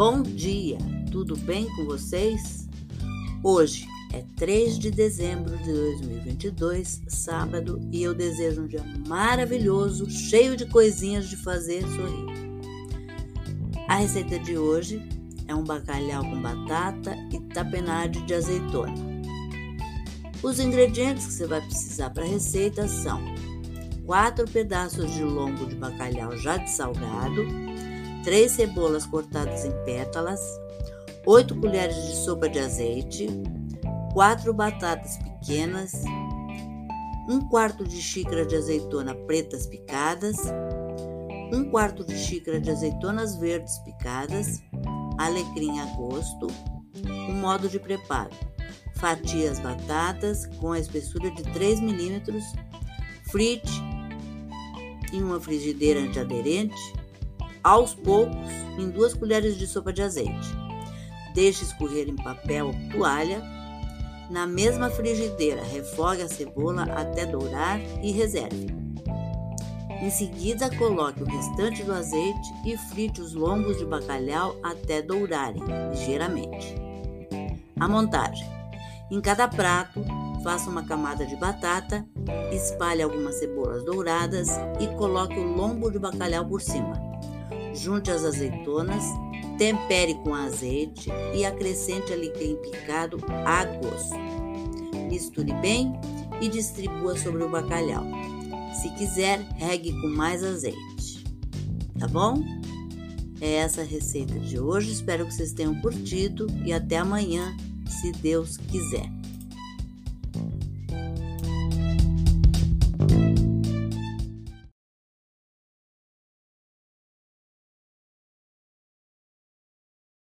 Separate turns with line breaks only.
Bom dia, tudo bem com vocês? Hoje é 3 de dezembro de 2022, sábado, e eu desejo um dia maravilhoso, cheio de coisinhas de fazer sorrir. A receita de hoje é um bacalhau com batata e tapenade de azeitona. Os ingredientes que você vai precisar para a receita são 4 pedaços de lombo de bacalhau já dessalgado, 3 cebolas cortadas em pétalas, 8 colheres de sopa de azeite, 4 batatas pequenas, 1 quarto de xícara de azeitona pretas picadas, 1 quarto de xícara de azeitonas verdes picadas, alecrim a gosto. O modo de preparo: fatie as batatas com a espessura de 3 milímetros, frite em uma frigideira antiaderente aos poucos em duas colheres de sopa de azeite. Deixe escorrer em papel ou toalha. Na mesma frigideira, refogue a cebola até dourar e reserve. Em seguida, coloque o restante do azeite e frite os lombos de bacalhau até dourarem ligeiramente. A montagem: em cada prato, faça uma camada de batata, espalhe algumas cebolas douradas e coloque o lombo de bacalhau por cima. Junte as azeitonas, tempere com azeite e acrescente alecrim picado a gosto. Misture bem e distribua sobre o bacalhau. Se quiser, regue com mais azeite. Tá bom? É essa a receita de hoje. Espero que vocês tenham curtido e até amanhã, se Deus quiser.